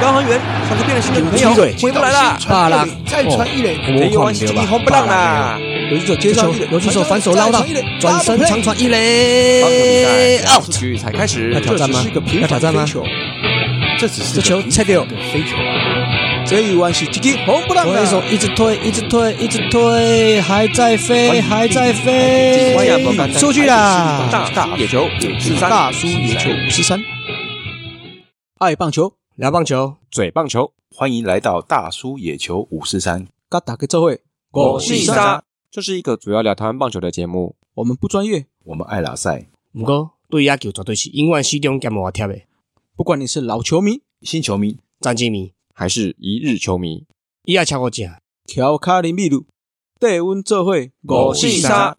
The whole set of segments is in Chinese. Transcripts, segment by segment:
高航员，上次变了心的女朋友回不来了，罢了，再传一垒，这一弯是吉红不让啦。游击手接上一垒，游击手反手捞到，转身长传一垒，out。局才开始要，挑战吗？要挑战吗？这只是这球菜掉，飞球。这一弯是吉吉红不让推手一直推，一直推，一直推，还在飞，还在飞，出去啦！大叔野球五四三，大叔野球五十三，爱棒球，聊棒球，嘴棒球，欢迎来到大叔野球五四三。嘎打个这会，我是沙，这是一个主要聊台湾棒球的节目。我们不专业，我们爱拉赛，不过对野球绝对是永远始终兼无贴的不管你是老球迷、新球迷，战绩迷，还是一日球迷，伊也超我正。乔卡林秘鲁，带阮做会，我是沙，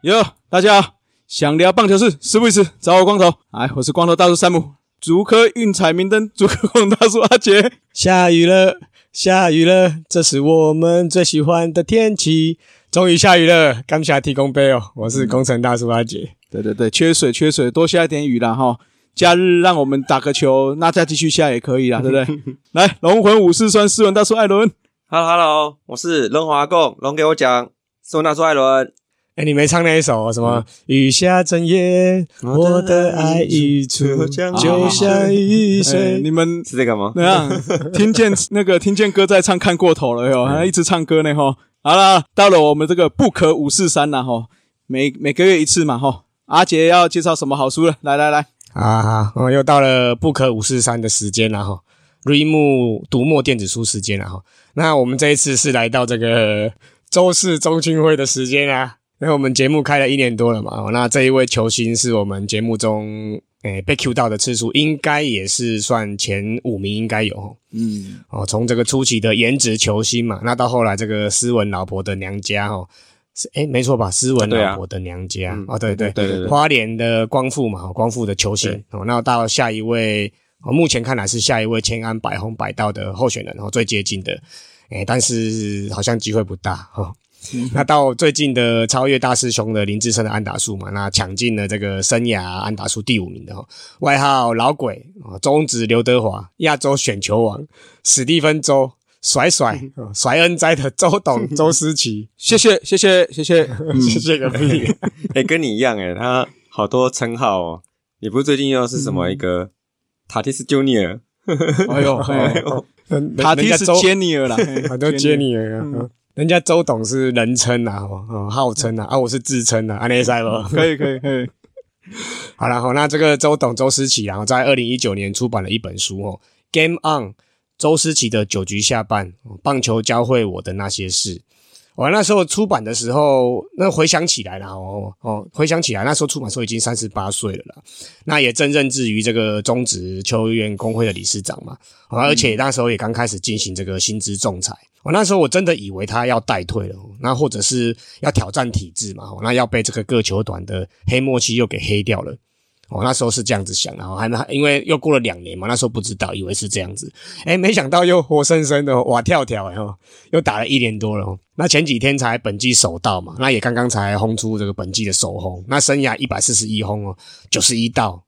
哟，大家好，想聊棒球事，事不宜迟，找我光头。哎，我是光头大叔山姆，竹科运彩明灯，竹科光大叔阿杰。下雨了，下雨了，这是我们最喜欢的天气。终于下雨了，感谢提供杯哦，我是工程大叔阿杰。对对对，缺水缺水，多下一点雨啦哈。假日让我们打个球，那再继续下也可以啦，对不对？来，龙魂武士酸斯文大叔艾伦，Hello Hello，我是龙华贡，龙给我讲，斯文大叔艾伦。哎，你没唱那一首什么？雨下整夜，我的爱溢出，就像雨哎水。你们是这个吗？那样？听见那个听见歌在唱，看过头了哟，还一直唱歌呢哈。好了，到了我们这个不可五四三了哈，每每个月一次嘛哈。阿杰要介绍什么好书了？来来来，啊，哦，又到了不可五四三的时间了哈，瑞木读墨电子书时间了哈。那我们这一次是来到这个周四中青会的时间啊。那我们节目开了一年多了嘛，哦那这一位球星是我们节目中诶、被 Q 到的次数，应该也是算前五名，应该有哦。嗯，哦，从这个初期的颜值球星嘛，那到后来这个斯文老婆的娘家哦，是诶没错吧？斯文老婆的娘家、嗯哦，对对对花莲的光复嘛，哦光复的球星哦，那到下一位，哦，目前看来是下一位千安百红百道的候选人哦，最接近的，诶，但是好像机会不大哦。那到最近的超越大师兄的林志胜的安打数嘛，那抢进了这个生涯安打数第五名的哦，外号老鬼啊，中职刘德华，亚洲选球王，史蒂芬周，甩甩 哦甩恩哉的周董 周思琪，谢谢谢谢谢谢，嗯，谢谢个屁！哎、跟你一样哎、他好多称号哦。你不是最近又是什么一个塔蒂斯 Junior？哎呦，哎呦。人塔蒂是人家周 Jenny 了啦，嘿很多接你了，嗯人家周董是人称啊，哦哦号称啊，啊我是自称啊，安内塞不？可以可以可以，好了，好，那这个周董周思齐，然后在二零一九年出版了一本书哦，《Game On》周思齐的九局下半，哦棒球教会我的那些事。我那时候出版的时候，那回想起来了哦哦，回想起来那时候出版的时候已经三十八岁了啦，那也正任职于这个中职球员工会的理事长嘛，哦而且那时候也刚开始进行这个薪资仲裁。我、那时候我真的以为他要代退了，那或者是要挑战体制嘛，那要被这个各球团的黑默契又给黑掉了。哦，那时候是这样子想，然后还没因为又过了两年嘛，那时候不知道，以为是这样子，哎，没想到又活生生的哇跳跳哎哦，又打了一年多了。那前几天才本季首道嘛，那也刚刚才轰出这个本季的首轰，那生涯一百四十一轰哦，九十一道。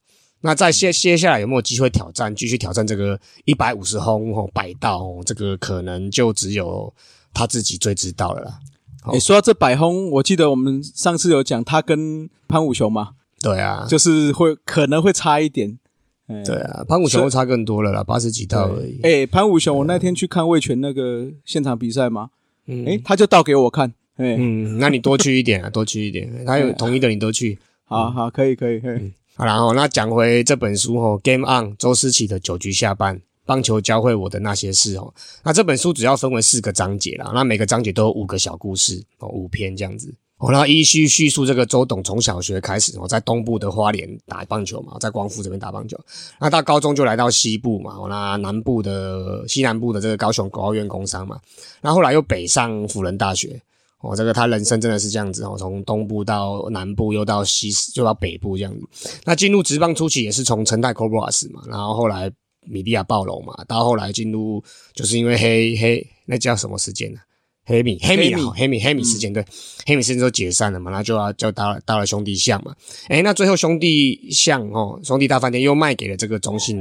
那在接接下来有没有机会挑战，继续挑战这个一百五十轰哦，百道哦，这个可能就只有他自己最知道了啦。哎，说到这百轰，我记得我们上次有讲他跟潘武雄嘛，对啊，就是会可能会差一点，哎对啊，潘武雄差更多了啦，八十几道而已。哎，潘武雄，我那天去看魏权那个现场比赛嘛，嗯。哎，他就倒给我看，哎，嗯，那你多去一点啊，多去一点。他有 同意的，你都去。好好，可以可以，嘿好，然后那讲回这本书哦，《Game On》周思齐的九局下半，棒球教会我的那些事哦。那这本书主要分为四个章节啦，那每个章节都有五个小故事哦，五篇这样子。哦，然后依序叙述这个周董从小学开始哦，在东部的花莲打棒球嘛，在光复这边打棒球。那到高中就来到西部嘛，哦，那南部的西南部的这个高雄国奥院工商嘛，那后来又北上辅仁大学。哦，这个他人生真的是这样子哦，从东部到南部，又到西又到北部这样子。那进入职棒初期也是从成泰 Cobras 嘛，然后后来米利亚暴龙嘛，到后来进入就是因为黑黑那叫什么时间呢、黑米黑米啊黑米黑米黑米事件、对，黑米事件都解散了嘛，那就要就到了到了兄弟象嘛，诶，那最后兄弟象哦，兄弟大饭店又卖给了这个中信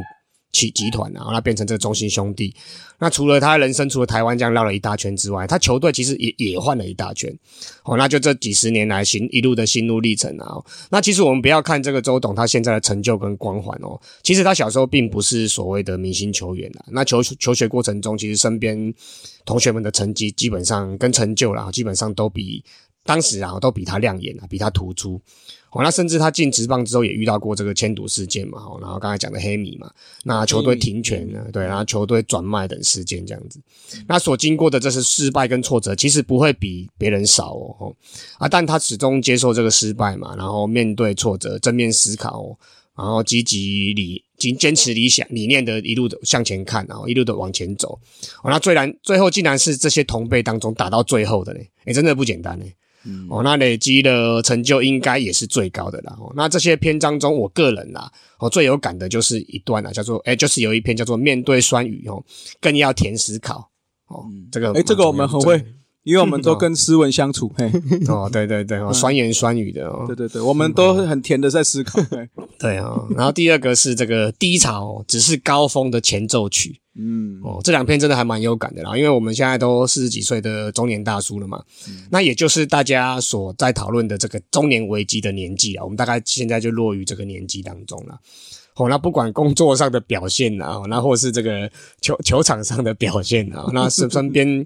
集集团啊，然后那变成这个中心兄弟。那除了他人生除了台湾这样绕了一大圈之外，他球队其实也也换了一大圈。哦，那就这几十年来行一路的心路历程啊。那其实我们不要看这个周董他现在的成就跟光环哦，其实他小时候并不是所谓的明星球员啊。那求求学过程中，其实身边同学们的成绩基本上跟成就啦，基本上都比当时啊都比他亮眼啊，比他突出。哦，那甚至他进职棒之后也遇到过这个迁赌事件嘛，哦，然后刚才讲的黑米嘛，那球队停权呢，对，然后球队转卖等事件这样子，那所经过的这些失败跟挫折，其实不会比别人少哦，哦。啊，但他始终接受这个失败嘛，然后面对挫折，正面思考，哦，然后积极理，坚坚持理想理念的一路的向前看，然后一路的往前走，哦，那最然最后竟然是这些同辈当中打到最后的呢，哎，真的不简单呢。哦，那累积的成就应该也是最高的啦。哦，那这些篇章中，我个人啦，哦最有感的就是一段啊，叫做哎，就是有一篇叫做“面对酸雨哦，更要填思考”。哦，这个哎，这个我们很会，因为我们都 跟斯文相处。嘿，哦，对对对，哦，酸言酸语的哦，对对对，我们都很甜的在思考。对啊，然后第二个是这个低潮只是高峰的前奏曲。嗯，哦，这两篇真的还蛮有感的啦，因为我们现在都四十几岁的中年大叔了嘛，那也就是大家所在讨论的这个中年危机的年纪啊，我们大概现在就落于这个年纪当中了。哦，那不管工作上的表现啊，那或是这个球球场上的表现啊，那是身边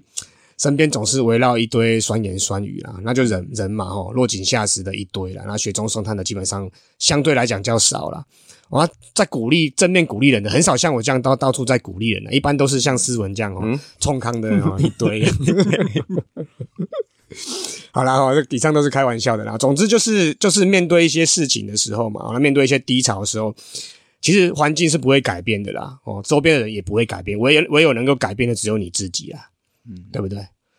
身边总是围绕一堆酸言酸语啦，那就人人嘛，吼，落井下石的一堆了，那雪中送炭的基本上相对来讲较少了。我在鼓励正面鼓励人的很少，像我这样到到处在鼓励人的，一般都是像斯文这样哦，冲康的哦一堆。好啦，哦，这以上都是开玩笑的啦。总之就是就是面对一些事情的时候嘛，那面对一些低潮的时候，其实环境是不会改变的啦，哦，周边的人也不会改变，唯唯有能够改变的只有你自己啊，嗯，对不对？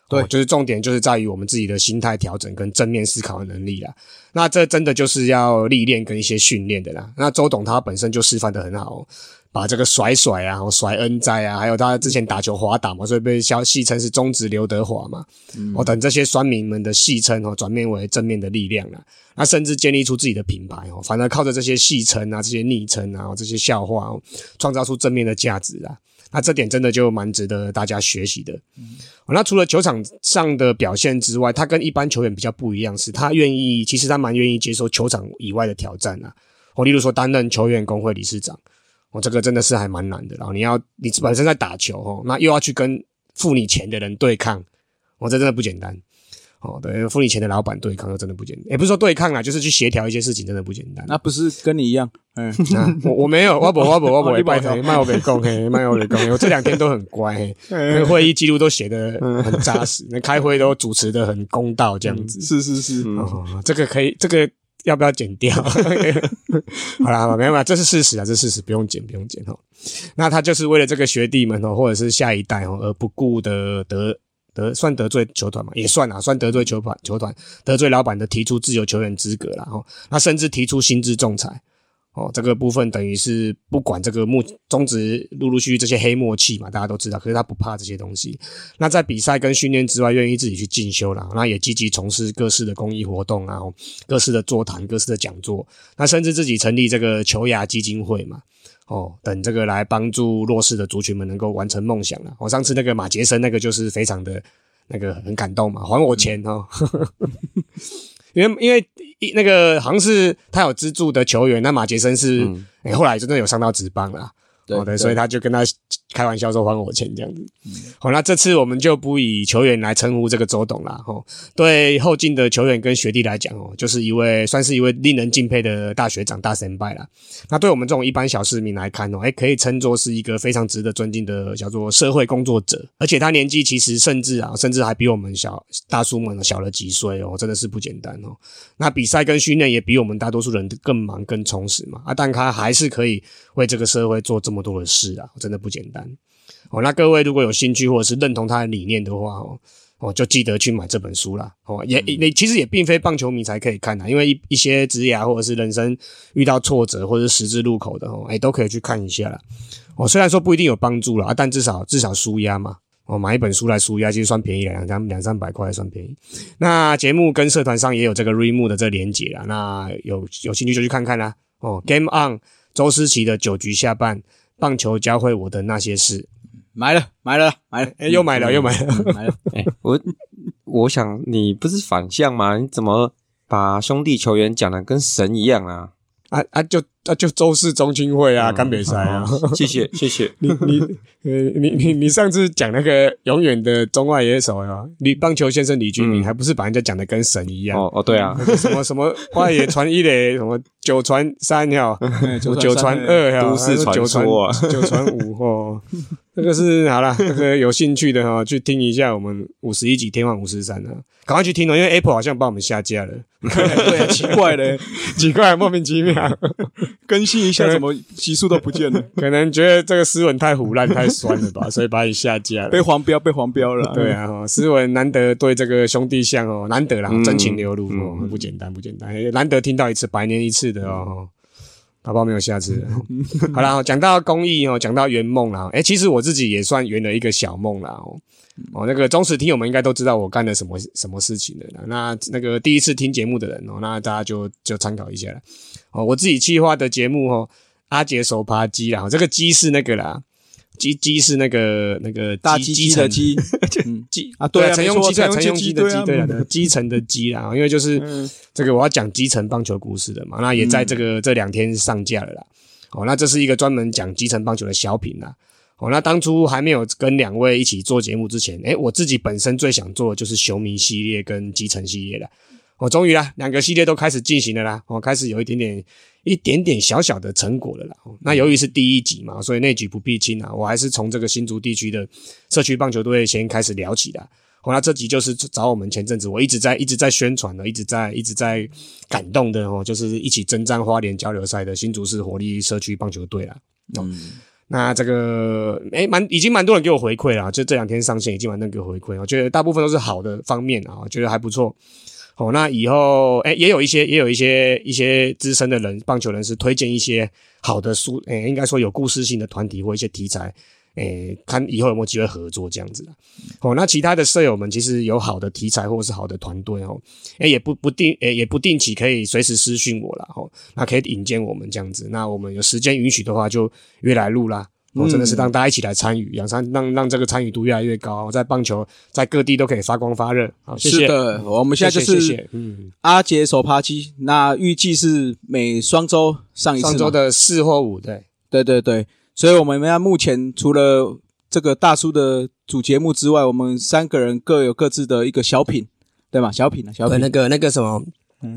对，就是重点就是在于我们自己的心态调整跟正面思考的能力啦。那这真的就是要历练跟一些训练的啦。那周董他本身就示范的很好，把这个甩甩啊、甩恩哉啊，还有他之前打球滑倒嘛，所以被消戏称是中职刘德华嘛。我等这些酸民们的戏称哦，转变为正面的力量了。那甚至建立出自己的品牌哦，反而靠着这些戏称啊、这些昵称啊、这些笑话哦，创造出正面的价值啊。那这点真的就蛮值得大家学习的。那除了球场上的表现之外，他跟一般球员比较不一样，是他愿意，其实他蛮愿意接受球场以外的挑战啊。我例如说担任球员工会理事长，我这个真的是还蛮难的。然后你要你本身在打球哦，那又要去跟付你钱的人对抗，我这真的不简单。哦，对，付你钱的老板对抗，真的不简单。也不是说对抗啦，就是去协调一些事情，真的不简单。那不是跟你一样？嗯，我我没有，我不我不我不会拜托，卖我给公嘿，卖我给公。我这两天都很乖，嘿，会议记录都写的很扎实，那开会都主持的很公道，这样子。是是是，哦，这个可以，这个要不要剪掉？好了，没有嘛，这是事实啊，这事实不用剪，不用剪哦。那他就是为了这个学弟们哦，或者是下一代哦，而不顾的得。得算得罪球团嘛，也算啊，算得罪球团，球团得罪老板的提出自由球员资格了哈，那甚至提出薪资仲裁哦，这个部分等于是不管这个目中职陆陆续续这些黑默契嘛，大家都知道，可是他不怕这些东西。那在比赛跟训练之外，愿意自己去进修了，那也积极从事各式的公益活动啊，各式的座谈，各式的讲座，那甚至自己成立这个球牙基金会嘛。哦，等这个来帮助弱势的族群们能够完成梦想了。我上次那个马杰森那个就是非常的那个很感动嘛，还我钱哦，因为因为那个好像是他有资助的球员，那马杰森是后来真的有上到职棒了。对，所以他就跟他开玩笑说还我钱这样子。好，那这次我们就不以球员来称呼这个周董了。哈，对后进的球员跟学弟来讲哦，就是一位算是一位令人敬佩的大学长、大神拜了。那对我们这种一般小市民来看哦，哎，可以称作是一个非常值得尊敬的叫做社会工作者。而且他年纪其实甚至啊，甚至还比我们小大叔们小了几岁哦，真的是不简单哦。那比赛跟训练也比我们大多数人更忙、更充实嘛。啊，但他还是可以为这个社会做这么。多的事啊，真的不简单哦。那各位如果有兴趣或者是认同他的理念的话哦，哦就记得去买这本书啦。哦。也你其实也并非棒球迷才可以看的，因为一一些职业或者是人生遇到挫折或者是十字路口的哦，哎都可以去看一下啦。哦，虽然说不一定有帮助了啊，但至少至少舒压嘛。哦，买一本书来书压，其实算便宜了，两三两三百块算便宜。那节目跟社团上也有这个 r e m o 的这个连结啦，那有有兴趣就去看看啦。哦，Game On 周思齐的九局下半。棒球教会我的那些事。买了，买了，买了，哎，又买了，又买了。嗯买了。哎、我我想你不是反向吗？你怎么把兄弟球员讲的跟神一样啊？啊啊，就啊就周四中青会啊，干北赛啊。谢谢谢谢。你你呃你你你上次讲那个永远的中外野手啊，李棒球先生李居明，嗯还不是把人家讲的跟神一样？哦哦，对啊，什么什么外野传一垒，什么九传三呀，哎什么九传二呀，都市传九传说啊九传五哦。这个是好了，这个有兴趣的哈，去听一下我们五十一集天王五十三啊，赶快去听哦，因为 Apple 好像把我们下架了，对啊，奇怪嘞，奇怪，莫名其妙，更新一下，怎么集数都不见了？可能觉得这个斯文太腐烂太酸了吧，所以把你下架了被。黄标，被黄标了。对啊，哈，斯文难得对这个兄弟像哦，难得啦，嗯真情流露哦，嗯不简单，不简单，难得听到一次，百年一次的哦，宝宝没有下次了。好啦，讲到公益哦，讲到圆梦啦，诶，其实我自己也算圆了一个小梦啦哦。哦，那个忠实听友们应该都知道我干了什么什么事情的啦。那那个第一次听节目的人哦，那大家就就参考一下了。哦，我自己企划的节目哦，阿杰手扒鸡啦，这个鸡是那个啦，鸡鸡是那个那个鸡大鸡鸡的鸡，啊对啊陈用鸡陈陈用用鸡的鸡，对啊，对基层的鸡啦，因为就是嗯这个我要讲基层棒球故事的嘛，那也在这个这两天上架了啦。哦，那这是一个专门讲基层棒球的小品啦。哦，那当初还没有跟两位一起做节目之前，诶，我自己本身最想做的就是球迷系列跟基层系列了。哦，终于啦，两个系列都开始进行了啦。哦，开始有一点点、一点点小小的成果了啦。哦、那由于是第一集嘛，所以内举不避亲啊，我还是从这个新竹地区的社区棒球队先开始聊起的。哦，那这集就是找我们前阵子我一直在一直在宣传的，一直在一直在感动的哦，就是一起征战花莲交流赛的新竹市活力社区棒球队啦。嗯，那这个诶，蛮已经蛮多人给我回馈了，就这两天上线已经蛮多人给我回馈，我觉得大部分都是好的方面啊，我觉得还不错。哦，那以后诶也有一些也有一些一些资深的人棒球人士推荐一些好的书，诶，应该说有故事性的团体或一些题材，诶，看以后有没有机会合作这样子的。哦，那其他的舍友们其实有好的题材或者是好的团队哦，诶，也不不定诶也不定期可以随时私讯我啦，哦，那可以引荐我们这样子，那我们有时间允许的话就约来录啦。哦，真的是让大家一起来参与，养山让让这个参与度越来越高，在棒球在各地都可以发光发热。好，谢谢。是的，我们现在就是嗯，阿杰手扒鸡，那预计是每双周上一次嘛。上周的四或五，对，对对对，所以我们要目前除了这个大叔的主节目之外，我们三个人各有各自的一个小品，对吗？小品啊，小，品。那个那个什么，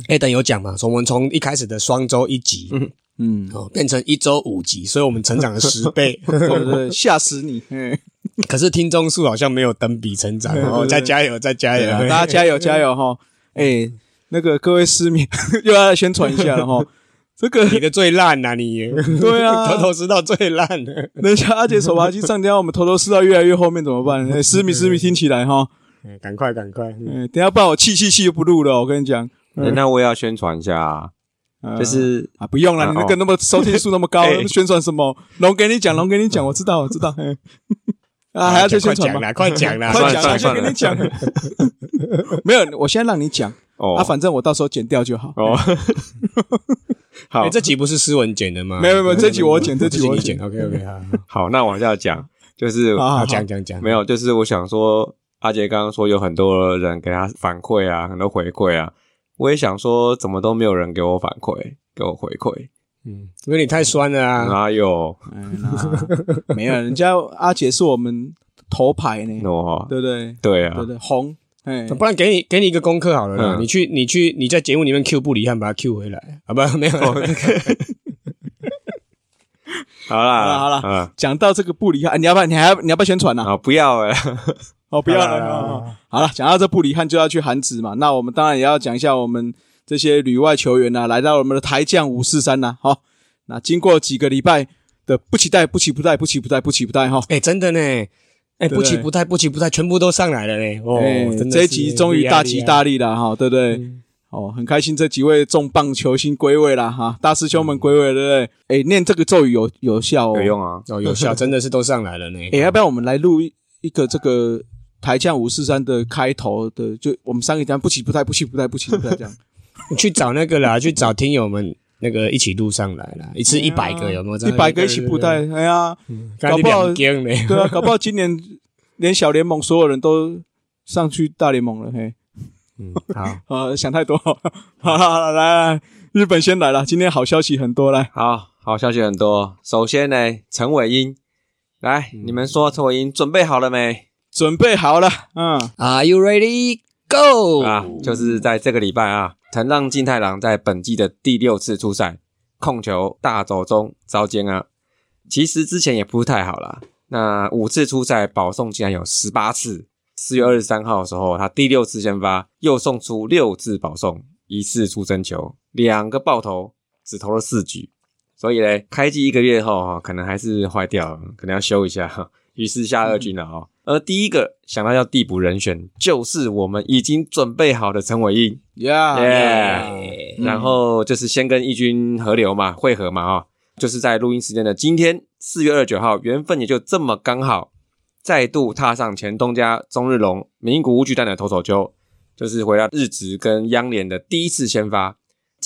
艾登有讲嘛，从我们从一开始的双周一集，嗯，哦，变成一周五集，所以我们成长了十倍。对对对，吓死你！嗯，可是听众数好像没有等比成长哦，再加油，再加油！大家加油加油哈！哎，那个各位市民 又要来宣传一下了哈。这个你的最烂呐、你对啊头头是道最烂的。等一下阿杰手扒鸡上架，我们头头是道越来越后面怎么办？哎，思密思密听起来哈，哎赶快赶快！嗯嗯，等一下不然我气气气就不录了，我跟你讲。诶那我也要宣传一下就是啊，不用了，啊你那个那么收听数那么高，哎宣传什么？龙给你讲，龙给你讲，我知道，我知道。嘿 啊，还要再宣传吗？快讲啦，快讲，先跟你讲。没有，我先让你讲哦啊，反正我到时候剪掉就好。哦，好哎，这集不是诗文剪的吗？没有没有这集我剪这集我剪剪。OK OK，好，好，那往下讲，就是讲讲讲，没有，就是我想说，阿杰刚刚说有很多人给他反馈啊，很多回馈啊，我也想说，怎么都没有人给我反馈，给我回馈，嗯，因为你太酸了啊。哪有？没有，人家阿杰是我们头牌呢，哦，对不对？对啊。对，对，红，哎，不然给你给你一个功课好了啦，嗯。你去你去你在节目里面 Q 布里汉把他 Q 回来。啊，不 没有。好啦，好啦好啦。嗯，讲到这个不离汉，你要不要？你还要你要不要宣传呢？啊，不要了，哦，不要了。好了，讲到这布里汉就要去韩职嘛，那我们当然也要讲一下我们这些旅外球员呐、来到我们的台将五四三呐，好，那经过几个礼拜的不期待、不期不待、不期不待、不期不待哈，哎，真的呢，哎，对不期不待不期不待，全部都上来了嘞，哦哎，真的这一集终于大吉大利了哈，对不对？嗯哦，很开心这几位重磅球星归位了哈，大师兄们归位，对不对？哎，念这个咒语有有效哦，有用啊，哦，有效，真的是都上来了呢。哎，要不要我们来录一一个这个台将五四三的开头的？就我们三个讲不起不待、不起不待、不起不待这样。你 去找那个啦，去找听友们那个一起录上来啦，一次一百个有没有？一百个一起布袋，哎呀，搞不好对对啊，搞不好今年 连小联盟所有人都上去大联盟了，嘿。嗯，好，呃，想太多，好了好了，来来，日本先来了，今天好消息很多，来，好好消息很多。首先呢，陈伟英，来，你们说陈伟英准备好了没？准备好了，嗯，Are you ready? Go 啊，就是在这个礼拜啊，藤浪静太郎在本季的第六次出赛，控球大走中遭奸啊。其实之前也不是太好啦，那五次出赛保送竟然有十八次。四月二十三号的时候，他第六次先发，又送出六次保送，一次出真球，两个爆头，只投了四局。所以嘞，开机一个月后哈，可能还是坏掉，可能要修一下。于是下二军了哦。而第一个想到要递补人选，就是我们已经准备好的陈伟英，耶！然后就是先跟义军合流嘛，汇合嘛，哦，就是在录音时间的今天，四月二十九号，缘分也就这么刚好，再度踏上前东家中日龙名古屋巨蛋的投手丘，就是回到日职跟央联的第一次先发。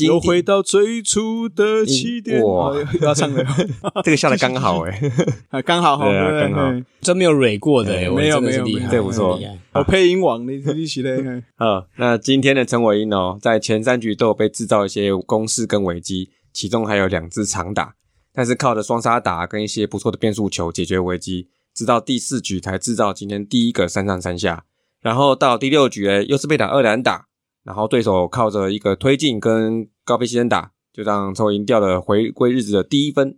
又回到最初的起点。哇，要唱的，这个下的刚好 哎，刚好，对啊，刚好，真没有蕊过的，没有没有，这不错，我配音王，你一起嘞。好，那今天的陈伟英哦，在前三局都有被制造一些攻势跟危机，其中还有两支长打，但是靠着双杀打跟一些不错的变速球解决危机，直到第四局才制造今天第一个三上三下，然后到第六局哎，又是被打二连打。然后对手靠着一个推进跟高飞牺牲打，就让抽赢掉了回归日子的第一分。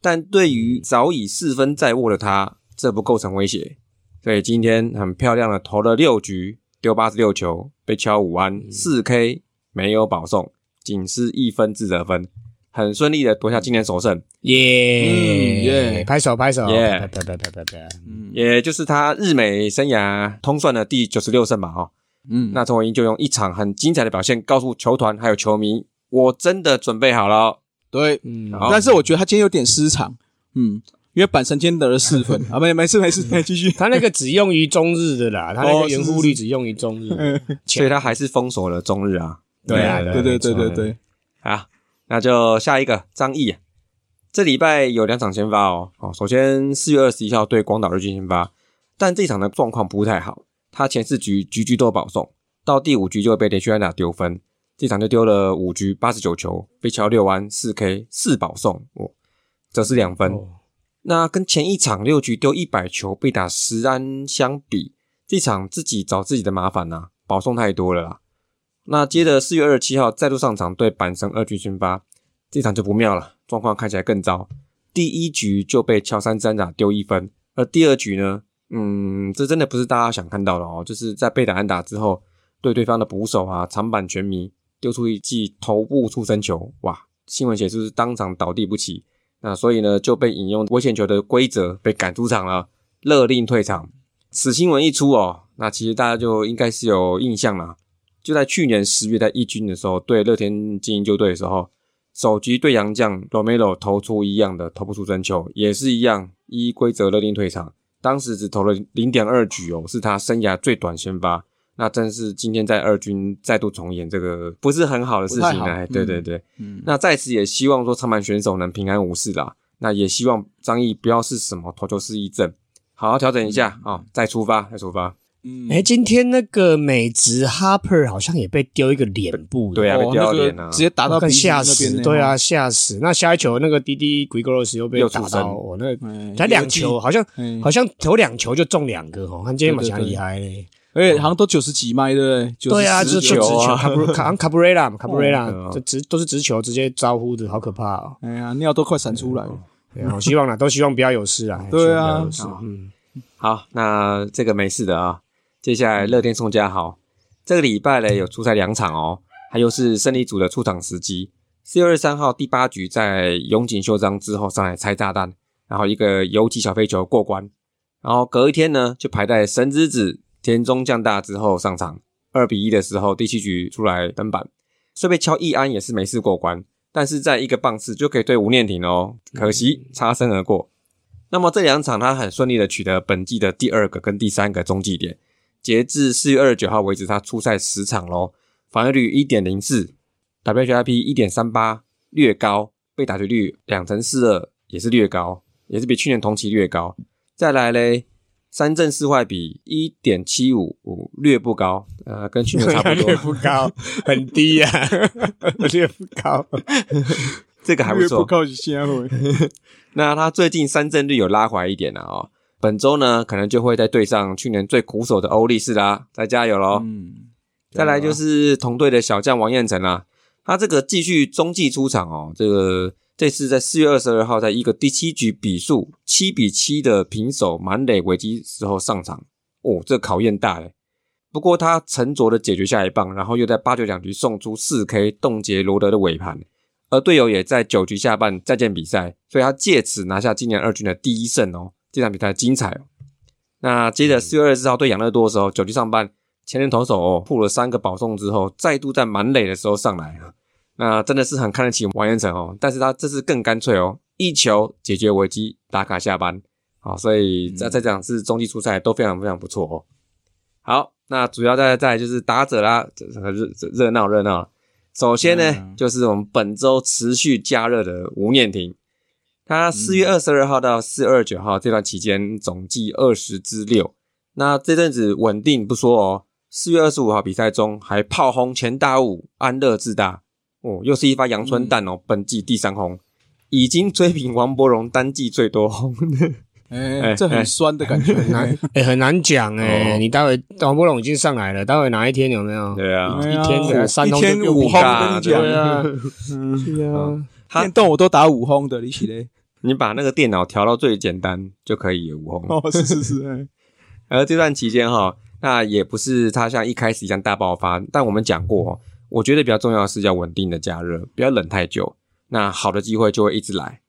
但对于早已四分在握的他，这不构成威胁。所以今天很漂亮的投了六局，丢八十六球，被敲五安四 K，没有保送，仅失一分自责分，很顺利的夺下今年首胜。耶耶，拍手拍手，耶拍拍拍拍拍，也就是他日美生涯通算的第九十六胜吧，哈。嗯，那陈伟英就用一场很精彩的表现告诉球团还有球迷，我真的准备好了。对，嗯，但是我觉得他今天有点失常，嗯，因为板神今天得了四分啊，没没事没事，继续。他那个只用于中日的啦，他那个圆弧率只用于中日，所以他还是封锁了中日啊。对啊，对对对对对。好，那就下一个张毅，这礼拜有两场先发哦。哦，首先四月二十一号对广岛日军先发，但这场的状况不太好。他前四局局局都保送，到第五局就会被连续安打丢分，这场就丢了五局八十九球，被敲六安四 K 四保送，哦，这是两分。那跟前一场六局丢一百球被打十安相比，这场自己找自己的麻烦呐，保送太多了啦。那接着四月二十七号再度上场对阪神二局先发，这场就不妙了，状况看起来更糟。第一局就被乔三三打丢一分，而第二局呢？嗯，这真的不是大家想看到的哦。就是在被打安打之后，对对方的捕手啊、长板全迷丢出一记头部出生球，哇！新闻写出是当场倒地不起。那所以呢，就被引用危险球的规则被赶出场了，勒令退场。此新闻一出哦，那其实大家就应该是有印象了。就在去年十月在一军的时候，对乐天精英救队的时候，首局对洋将 Romero 投出一样的头部出生球，也是一样依规则勒令退场。当时只投了零点二局哦，是他生涯最短先发。那真是今天在二军再度重演这个不是很好的事情呢。对对对，嗯。那在此也希望说长板选手能平安无事啦。那也希望张毅不要是什么投球失忆症，好好调整一下啊，再出发，再出发。嗯。哎，今天那个美职 Harper 好像也被丢一个脸部，对啊，被丢脸啊，直接打到更吓死，对啊，吓死。那下一球那个滴滴 Grigos 又被打到，哦，那才两球，好像好像投两球就中两个哦，看今天蛮厉害嘞。而且好像都九十几迈对不对？对啊，直球啊，卡布卡卡布瑞拉卡布瑞拉，这直都是直球，直接招呼的好可怕哦。哎呀，尿都快闪出来了。我希望啦，都希望不要有事啊。对啊，嗯，好，那这个没事的啊。接下来乐天宋家豪，这个礼拜呢有出赛两场哦，还有是胜利组的出场时机。四月二十三号第八局在永井秀章之后上来拆炸弹，然后一个游击小飞球过关，然后隔一天呢就排在神之子。田中降大之后上场，二比一的时候第七局出来登板，虽被敲一安也是没事过关，但是在一个棒次就可以对吴念庭哦，可惜擦身而过。那么这两场他很顺利的取得本季的第二个跟第三个中继点，截至四月二十九号为止，他出赛十场喽，防御率一点零四，WHIP 一点三八略高，被打击率两成四二也是略高，也是比去年同期略高。再来嘞，三振四坏比一点七五五略不高，呃，跟去年差不多略，不高，很低呀、略不高。这个还不错。不。那他最近三振率有拉回来一点了哦。本周呢，可能就会再对上去年最苦手的欧力士啦，再加油喽！嗯，再来就是同队的小将王彦辰啦，他这个继续中继出场哦，这个这次在四月二十二号，在一个第七局比数七比七的平手满垒危机时候上场，哦，这考验大嘞。不过他沉着的解决下一棒，然后又在八九两局送出四 K 冻结罗德的尾盘，而队友也在九局下半再见比赛，所以他借此拿下今年二军的第一胜哦。这场比赛精彩哦。那接着四月二十四号对养乐多的时候，九局上半前任投手哦破了三个保送之后，再度在满垒的时候上来啊，那真的是很看得起王彦辰哦。但是他这次更干脆哦，一球解决危机，打卡下班。好，所以在在这两次中继出赛都非常非常不错哦。好，那主要再再就是打者啦，热这热闹热闹。首先呢，嗯就是我们本周持续加热的吴念庭，他四月二十二号到四月二十九号这段期间总计二十支六，那这阵子稳定不说哦，四月二十五号比赛中还炮轰前大五安乐自大哦，又是一发阳春弹哦，本季第三轰，已经追平王柏荣单季最多轰。哎，哎这很酸的感觉。难，哎、很难讲哎、哦你待会王波龙已经上来了，待会哪一天有没有？对啊，一天的三天五轰，跟你讲，对啊，嗯，是啊，他电动我都打五轰的，你起嘞？你把那个电脑调到最简单就可以五轰。哦，是是是，哎 而这段期间哈，那也不是它像一开始一样大爆发，但我们讲过哦，我觉得比较重要的是要稳定的加热，不要冷太久，那好的机会就会一直来。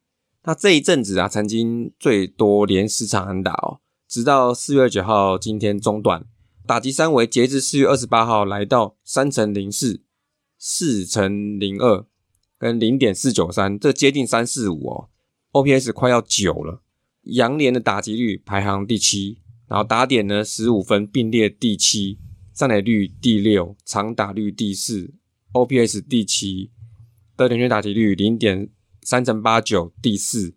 那这一阵子啊，曾经最多连十场安打哦，直到四月九号今天中断，打击三围截至四月二十八号来到三乘零四、四乘零二跟零点四九三，这接近三四五哦，OPS 快要九了。杨联的打击率排行第七，然后打点呢十五分并列第七，上垒率第六，长打率第四，OPS 第七，得点圈打击率零点三乘八九第四。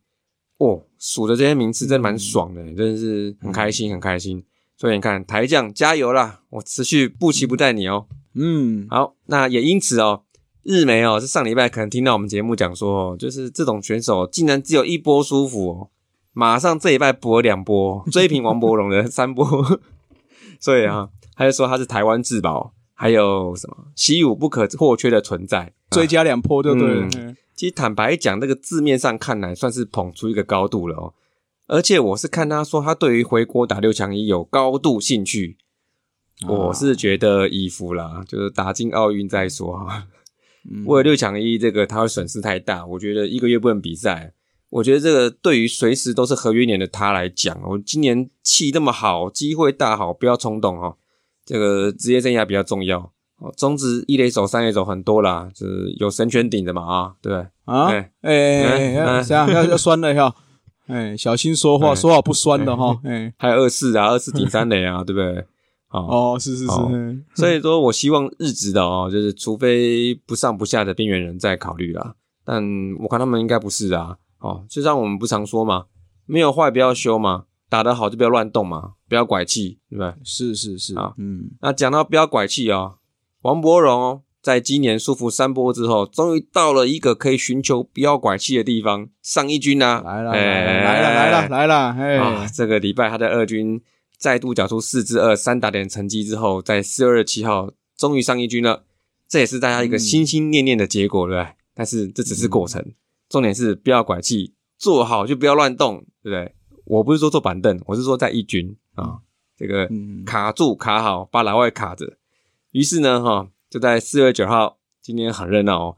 哦，数的这些名次真蛮爽的，真的是很开心，很开心。所以你看，台将加油啦！我持续不期不待你哦。嗯，好，那也因此哦，日媒哦是上礼拜可能听到我们节目讲说，哦，就是这种选手竟然只有一波舒服哦，马上这礼拜补了两波，追平王柏荣的三波，所以啊，他就说他是台湾至宝，还有什么习武不可或缺的存在。追加两波就对了嗯。哎其实坦白讲，这个字面上看来算是捧出一个高度了哦。而且我是看他说他对于回国打六强一有高度兴趣，我是觉得衣服啦，就是打进奥运再说哈。嗯。为了六强一这个他会损失太大，我觉得一个月不能比赛。我觉得这个对于随时都是合约年的他来讲，我今年气那么好，机会大好，不要冲动哦。这个职业生涯比较重要。哦，中职一垒手、三垒手很多啦，就是有神拳顶的嘛啊，对。不对？啊，哎哎这样要要酸了哈，哎，小心说话，哎。说话不酸的哈，哎，还有二四啊，二四顶三垒啊，对不对？哦，哦，是是是，所以说我希望日职的哦，就是除非不上不下的边缘人在考虑啦，但我看他们应该不是啊。哦，就像我们不常说嘛，没有坏不要修嘛，打得好就不要乱动嘛，不要拐气，对不对？是是是啊，嗯，那讲到不要拐气哦，王柏荣哦，在今年舒服三波之后，终于到了一个可以寻求不要拐气的地方，上一军啊，来了哎。来了来了来了，啊哎，，这个礼拜他的二军再度缴出四支二三打点成绩之后，在四月二十七号终于上一军了，这也是大家一个嗯心心念念的结果，对不对？但是这只是过程，重点是不要拐气，坐好就不要乱动，对不对？我不是说坐板凳，我是说在一军啊，这个嗯卡住卡好，把老外卡着。于是呢，哈，就在四月九号，今天很热闹哦。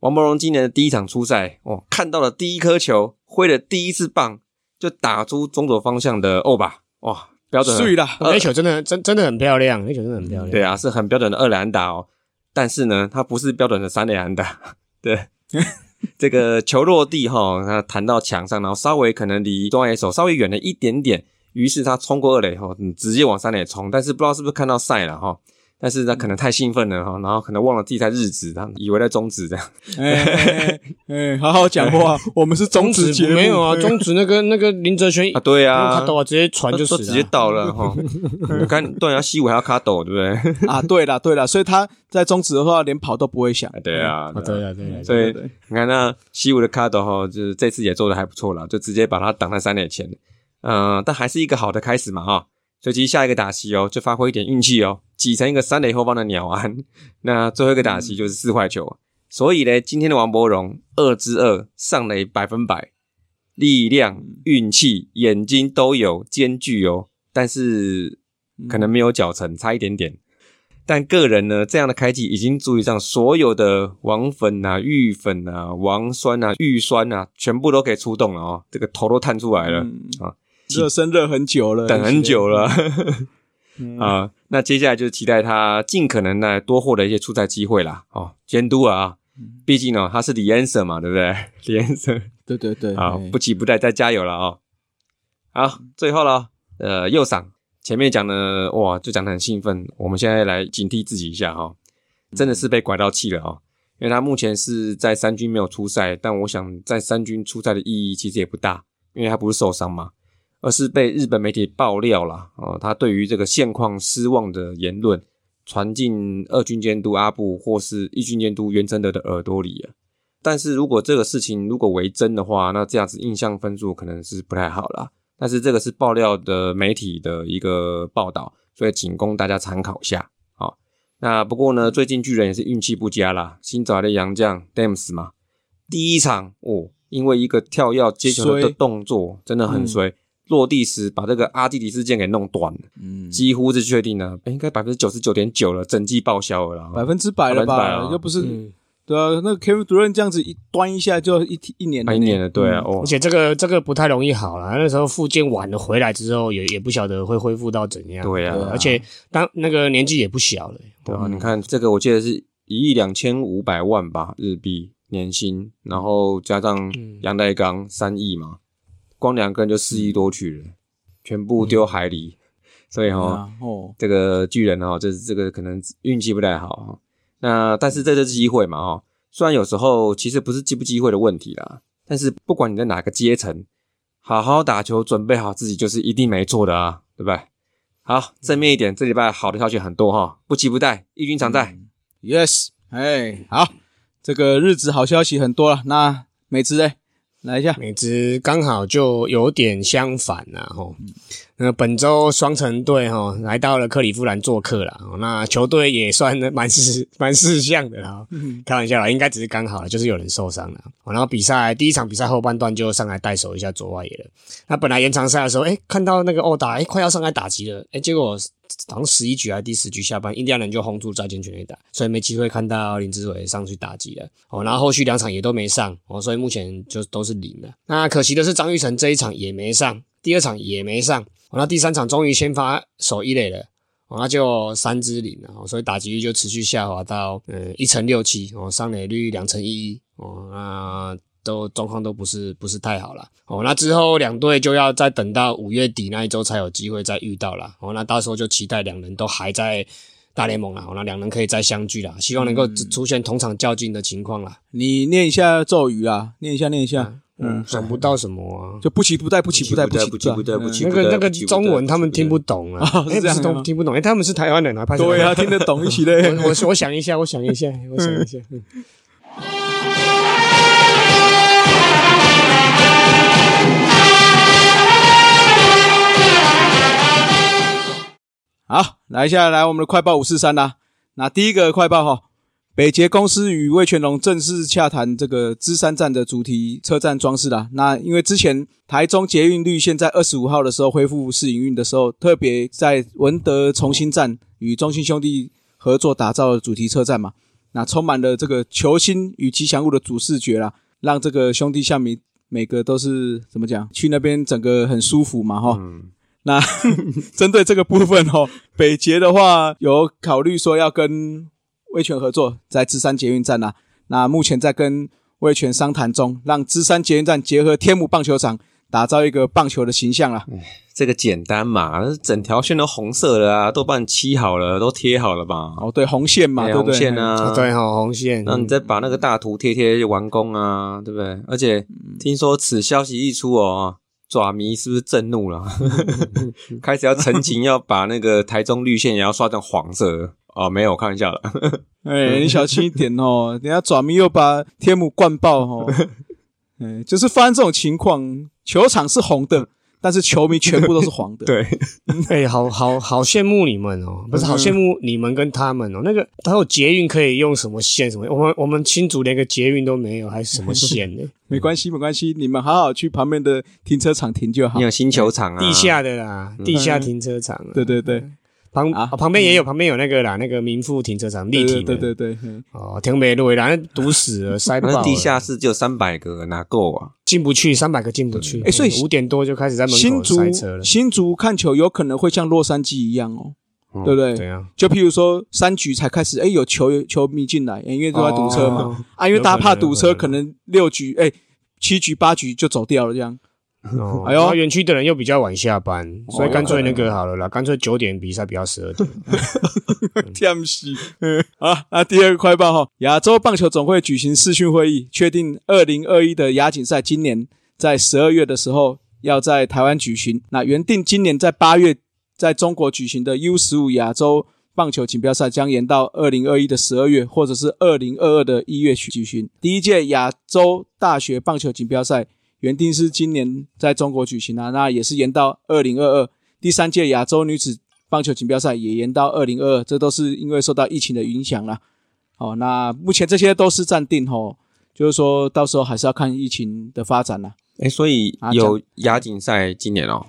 王柏荣今年的第一场初赛，哦，看到了第一颗球，挥了第一次棒，就打出中左方向的欧吧，哇，标准的碎了，那球真的真真的很漂亮，那球真的很漂亮。对啊，是很标准的二垒安打哦。但是呢，它不是标准的三垒安打。对，这个球落地哈，它弹到墙上，然后稍微可能离中野手稍微远了一点点，于是他冲过二垒后，嗯直接往三垒冲。但是不知道是不是看到赛了哈，但是他，可能太兴奋了哈，然后可能忘了自己在日子，他以为在中指这样。哎好好讲话，我们是中中指节目没有啊，哎中指那个那个林哲轩啊，对啊，卡抖啊，直接传就死了，直接倒了哈。你看，对啊，西武还要卡抖，对不对？啊，对了对了，所以他在中指的话，连跑都不会想。啊对啊，啊，对啊，对啊，所以你看那西武的卡斗哈，就是这次也做的还不错了，就直接把他挡在三垒前。嗯、但还是一个好的开始嘛哈。所以其实下一个打席哦，就发挥一点运气哦，挤成一个三垒后方的鸟安。那最后一个打席就是四坏球，所以呢，今天的王柏荣二之二上垒百分百，力量、运气、眼睛都有兼具哦，但是可能没有脚程，差一点点。但个人呢，这样的开季已经足以让所有的王粉啊、玉粉啊、王酸啊、玉酸啊，全部都可以出动了哦。这个头都探出来了、嗯啊，热身热很久了，等很久了嗯啊。那接下来就是期待他尽可能的多获得一些出赛机会啦。哦，监督啊，毕竟呢、他是李恩 r 嘛，对不对？李恩 r 对对对，好，哎不急不待，再加油了哦。好，最后了，呃，右赏前面讲的哇，就讲的很兴奋，我们现在来警惕自己一下哈、哦，真的是被拐到气了哦。因为他目前是在三军没有出赛，但我想在三军出赛的意义其实也不大，因为他不是受伤嘛，而是被日本媒体爆料了哦，他对于这个现况失望的言论传进二军监督阿布或是一军监督袁成德的耳朵里了。但是如果这个事情如果为真的话，那这样子印象分数可能是不太好啦。但是这个是爆料的媒体的一个报道，所以仅供大家参考一下。好，那不过呢，最近巨人也是运气不佳啦，新找来的洋将 Dams 嘛，第一场哦，因为一个跳跃接球的动作真的很衰，落地时把这个阿基里斯腱给弄断了，嗯，几乎是确定了，应该百分之九十九点九了，整季报销了啦。百分之百了？吧？又不是嗯，对啊，那个 Kevin 主任这样子一端一下就一一年一年了，对啊，哦。而，且这个这个不太容易好了，那时候复健晚了回来之后，也也不晓得会恢复到怎样。对啊。而且当那个年纪也不小了，对啊，你看这个，我记得是一亿两千五百万吧日币年薪，然后加上嗯。杨代刚三亿嘛，光两个人就四亿多去了，全部丢海里，所以对哈、啊哦，这个巨人哈，这这个可能运气不太好哈。那但是这就是机会嘛哈，虽然有时候其实不是机不机会的问题啦，但是不管你在哪个阶层，好好打球，准备好自己就是一定没错的啊，对不对？好，正面一点，这礼拜好的消息很多哈，不急不待，一军常在。Yes，哎，好，这个日子好消息很多了。那美芝哎，来一下，美职刚好就有点相反啦，吼。那本周双城队哈来到了克利夫兰做客啦，哦那球队也算蛮事 蛮事相的啦。开玩笑啦，应该只是刚好，就是有人受伤了。哦然后比赛第一场比赛后半段就上来带手一下左外野了。那本来延长赛的时候，哎，看到那个欧打，哎，快要上来打击了，哎，结果好像十一局还是第十局下半，印第安人就轰出再见全垒打，所以没机会看到林志伟上去打击了。哦，然后后续两场也都没上，哦，所以目前就都是零了。那可惜的是张玉成这一场也没上，第二场也没上，哦，那第三场终于先发守一垒了。哦，那就三支零了，哦，所以打击率就持续下滑到嗯一成六七，哦，上垒率两成一一，哦，那都状况都不是不是太好了，哦，那之后两队就要再等到五月底那一周才有机会再遇到了，哦，那到时候就期待两人都还在大联盟啦，哦，那两人可以再相聚啦，希望能够出现同场较劲的情况啦，你念一下咒语啊，念一下，念一下，嗯，想不到什么啊。就不期不待，不期不待，不期期不待不待不期那不待个那个不期不待中文他们听不懂啊，哦是哎不是这样吗都听不懂，哎，他们是台湾人啊，拍手。对啊，听得懂一起嘞。我我我想一下，我想一下，我想一下。好，来一下，来我们的快报五四三啦。那第一个快报哈，北捷公司与魏全龙正式洽谈这个芝山站的主题车站装饰啦。那因为之前台中捷运绿线在二十五号的时候恢复试营运的时候，特别在文德重新站与中信兄弟合作打造了主题车站嘛，那充满了这个球星与吉祥物的主视觉啦，让这个兄弟下面每个都是怎么讲，去那边整个很舒服嘛哈。那 针对这个部分哦，北捷的话有考虑说要跟威权合作，在芝山捷运站啊。那目前在跟威权商谈中，让芝山捷运站结合天母棒球场，打造一个棒球的形象啦。这个简单嘛，整条线都红色的啊，都帮你漆好了，都贴好了吧？哦，对，红线嘛，对对不对？红线啊，啊对哈，红线。那你再把那个大图贴贴就完工啊，对不对？而且嗯听说此消息一出哦，爪迷是不是震怒了？开始要澄清，要把那个台中绿线也要刷成黄色哦。没有，开玩笑了。哎，你小心一点哦，等下爪迷又把天母灌爆哦。哎，就是发生这种情况，球场是红的，但是球迷全部都是黄的。对，哎、好好好羡慕你们哦，不是好羡慕你们跟他们哦。那个还有捷运可以用什么线什么？我们我们新竹连个捷运都没有，还是什么线呢？没关系，没关系，你们好好去旁边的停车场停就好你。有新球场啊，地下的啦，地下停车场啊。对对对，旁、啊哦旁边也有，旁边有那个啦，那个民富停车场立体的。对对对哦，停没路啦，那堵死了，塞爆了。那地下室只有三百个，哪够啊？进不去，三百个进不去。哎所以五点多就开始在门口塞车了。新竹看球有可能会像洛杉矶一样哦，嗯对不对？对啊，就譬如说三局才开始，哎，有球球迷进来，因为都在堵车嘛，哦啊，因为大家怕堵车，可能可能六局哎七局八局就走掉了这样。哦，哎呦然后园区的人又比较晚下班，所以干脆那个好了啦，干脆九点比赛比较十二点。天喜，嗯，好，那第二个快报哈，亚洲棒球总会举行视讯会议，确定二零二一的亚锦赛今年在十二月的时候要在台湾举行。那原定今年在八月在中国举行的 U 十五亚洲棒球锦标赛将延到二零二一的十二月，或者是二零二二的一月举行。第一届亚洲大学棒球锦标赛原定是今年在中国举行啊，那也是延到二零二二。第三届亚洲女子棒球锦标赛也延到二零二二，这都是因为受到疫情的影响啦。哦，那目前这些都是暂定哦，就是说到时候还是要看疫情的发展啦。哎，所以啊有亚锦赛今年哦，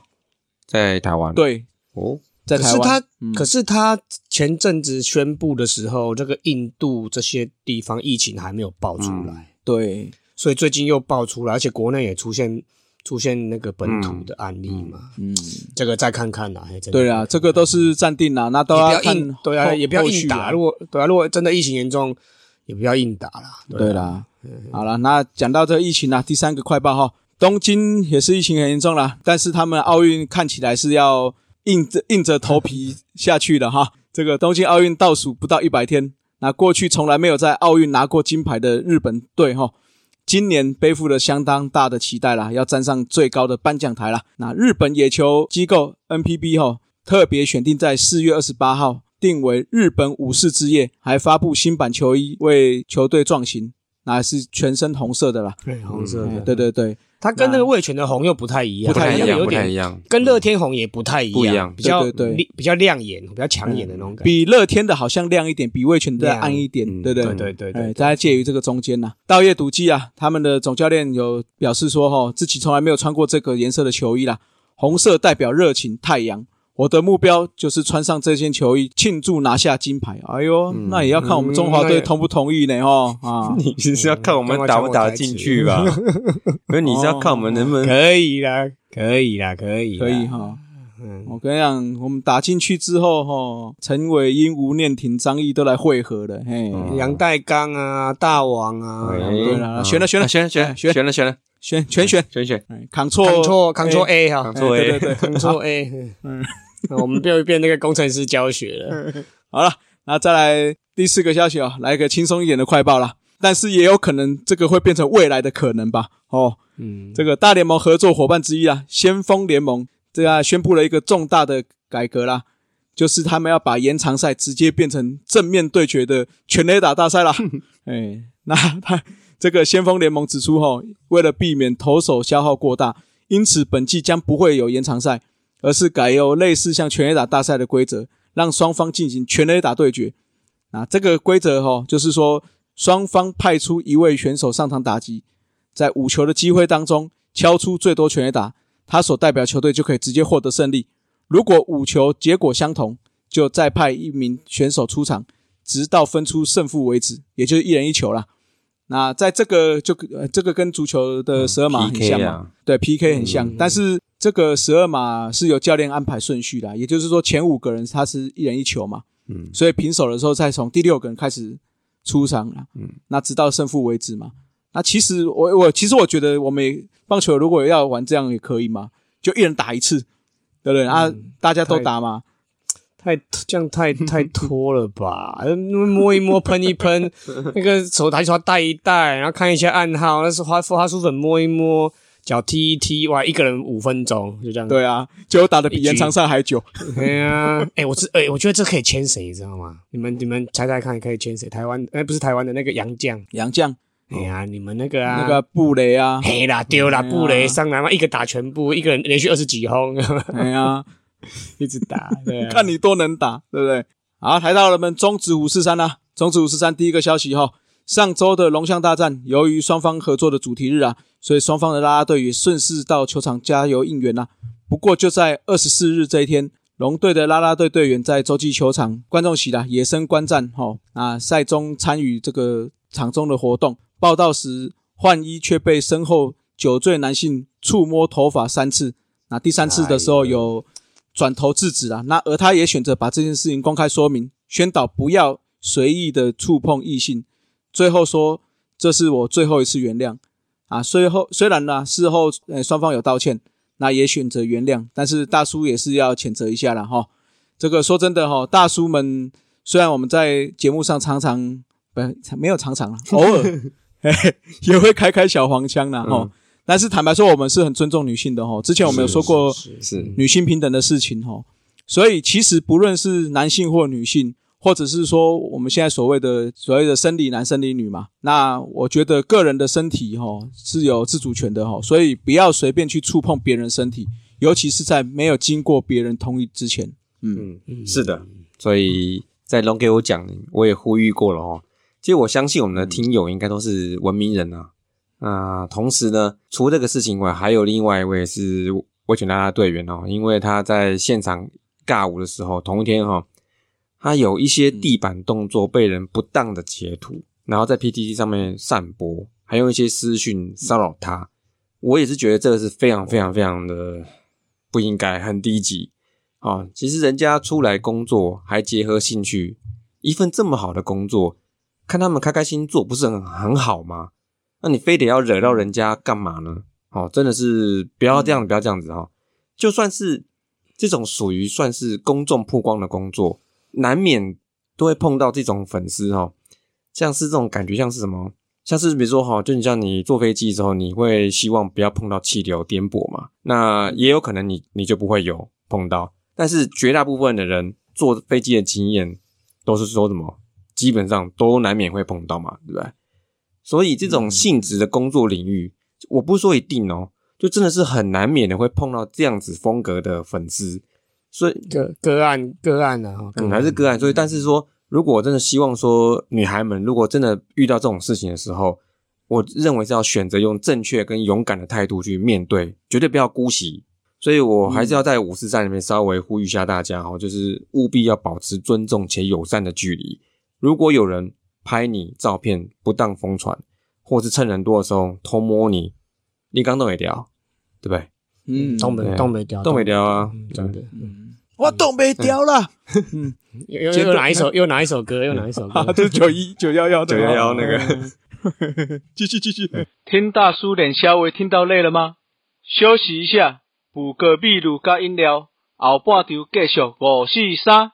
在台湾。对，哦，在台湾，可是他，嗯可是他前阵子宣布的时候，这个印度这些地方疫情还没有爆出来，对所以最近又爆出来，而且国内也出现出现那个本土的案例嘛。嗯，这个再看看啦，对啊，这个都是暂定啦，那都要硬，对啊，也不要硬打。啊如果对啊，如果真的疫情严重，也不要硬打啦。对啊，啦，好了，那讲到这疫情啊，第三个快报哈，东京也是疫情很严重啦，但是他们奥运看起来是要硬着硬着头皮下去的哈。这个东京奥运倒数不到一百天，那过去从来没有在奥运拿过金牌的日本队哈，今年背负了相当大的期待啦，要站上最高的颁奖台啦。那日本野球机构 NPB 哈，特别选定在四月二十八号定为日本武士之夜，还发布新版球衣为球队壮行，那是全身红色的啦。对，红色哎的，对对对，它跟那个味全的红又不太一样，不太一样不太一样。跟乐天红也不太一样，不一样比较对对对比较亮眼，比较抢眼的那种感觉。比乐天的好像亮一点，比味全的亮暗一点，嗯对不对？对对对对哎，大家介于这个中间呐。道业赌技啊，他们的总教练有表示说，哈，自己从来没有穿过这个颜色的球衣啦，红色代表热情、太阳。我的目标就是穿上这件球衣，庆祝拿下金牌。哎呦，那也要看我们中华队同不同意呢？哈啊，你是要看我们打不打得进去吧？不是，你是要看我们能不能可以啦，可以啦，可以，可以哈。嗯，我跟你讲，我们打进去之后，哈，陈伟英、吴念婷、张毅都来汇合了，嘿，嗯。杨代刚啊，大王啊，选了选了啊选了选选选了选了选全选，选选。哎，扛错扛错扛错 A 哈，，Ctrl A 对对对，扛错 A，嗯，我们变变那个工程师教学了，好了，那再来第四个消息哦，来一个轻松一点的快报啦。但是也有可能这个会变成未来的可能吧。哦，嗯，这个大联盟合作伙伴之一啊，先锋联盟这样宣布了一个重大的改革啦，就是他们要把延长赛直接变成正面对决的全垒打大赛啦。哎，那他这个先锋联盟指出，哈，为了避免投手消耗过大，因此本季将不会有延长赛，而是改由类似像全垒打大赛的规则，让双方进行全垒打对决。那这个规则哈，就是说双方派出一位选手上场打击，在五球的机会当中敲出最多全垒打，他所代表球队就可以直接获得胜利。如果五球结果相同，就再派一名选手出场，直到分出胜负为止，也就是一人一球啦。那在这个就呃这个跟足球的十二码很像 PK 嘛，啊，对 PK 很像，但是这个十二码是由教练安排顺序的啊，也就是说前五个人他是一人一球嘛，嗯。所以平手的时候再从第六个人开始出场了，嗯。那直到胜负为止嘛。那其实我我其实我觉得我们棒球如果要玩这样也可以嘛，就一人打一次，对不对？啊，大家都打嘛，太这样太太拖了吧？呃 摸一摸，喷一喷，那个手台球带一带，然后看一下暗号，那是花花书粉摸一摸，脚踢一踢，哇，一个人五分钟就这样。对啊，就打的比延长赛还久。哎呀，哎，我这哎，我觉得这可以签谁，你知道吗？你们你们猜猜看，可以签谁？台湾哎，不是台湾的那个杨将，杨将，哎呀，你们那个啊，那个布雷啊，嘿啦丢啦，布雷上篮嘛，一个打全部，一个人连续二十几轰，哎呀，一直打，对啊。看你多能打，对不对？好，来到了我们中职五四三啦，中职五四三第一个消息哈，上周的龙象大战，由于双方合作的主题日啊，所以双方的啦啦队也顺势到球场加油应援啦。不过就在二十四日这一天，龙队的啦啦队队员在洲际球场观众席啦野生观战哈，啊赛中参与这个场中的活动，报道时换衣却被身后酒醉男性触摸头发三次，那第三次的时候有转头制止啊，那而他也选择把这件事情公开说明，宣导不要随意的触碰异性，最后说这是我最后一次原谅啊。虽后虽然呢事后呃双方有道歉，那也选择原谅，但是大叔也是要谴责一下了哈。这个说真的哈，大叔们虽然我们在节目上常常不没有常常了，偶尔 也会开开小黄腔啦哈。但是坦白说，我们是很尊重女性的哈。之前我们有说过，是女性平等的事情哈。所以其实不论是男性或女性，或者是说我们现在所谓的所谓的生理男、生理女嘛，那我觉得个人的身体哈是有自主权的哈，所以不要随便去触碰别人身体，尤其是在没有经过别人同意之前。嗯，嗯，是的，所以在龙给我讲，我也呼吁过了哦。其实我相信我们的听友应该都是文明人啊。啊、同时呢，除了这个事情外，还有另外一位是威权啦啦队员哦，因为他在现场尬舞的时候，同一天哈、哦，他有一些地板动作被人不当的截图，然后在 PTT 上面散播，还用一些私讯骚扰他。我也是觉得这个是非常非常非常的不应该，很低级。啊，其实人家出来工作还结合兴趣，一份这么好的工作，看他们开开心心做，不是很很好吗？那你非得要惹到人家干嘛呢？哦，真的是不要这样，不要这样子哈、哦。就算是这种属于算是公众曝光的工作，难免都会碰到这种粉丝哈、哦，像是这种感觉，像是什么？像是比如说哈，就你像你坐飞机之后，你会希望不要碰到气流颠簸嘛？那也有可能你你就不会有碰到，但是绝大部分的人坐飞机的经验都是说什么，基本上都难免会碰到嘛，对不对？所以这种性质的工作领域，我不是说一定哦，就真的是很难免的会碰到这样子风格的粉丝，所以个个案个案啊，哈嗯，还是个案。所以，但是说，如果真的希望说女孩们如果真的遇到这种事情的时候，我认为是要选择用正确跟勇敢的态度去面对，绝对不要姑息。所以我还是要在五四三里面稍微呼吁一下大家哈，就是务必要保持尊重且友善的距离。如果有人拍你照片不当疯传，或是趁人多的时候偷摸你，你刚都没掉，对不对？嗯，东北对东北调都没掉啊，嗯真的。我东北掉了，又又又哪一首？又哪一首歌？又哪一首歌？啊，这是九一九幺幺的九幺幺那个。继续继续。听大叔脸稍微听到累了吗？休息一下，补个秘鲁加饮料，后半场继续五四三。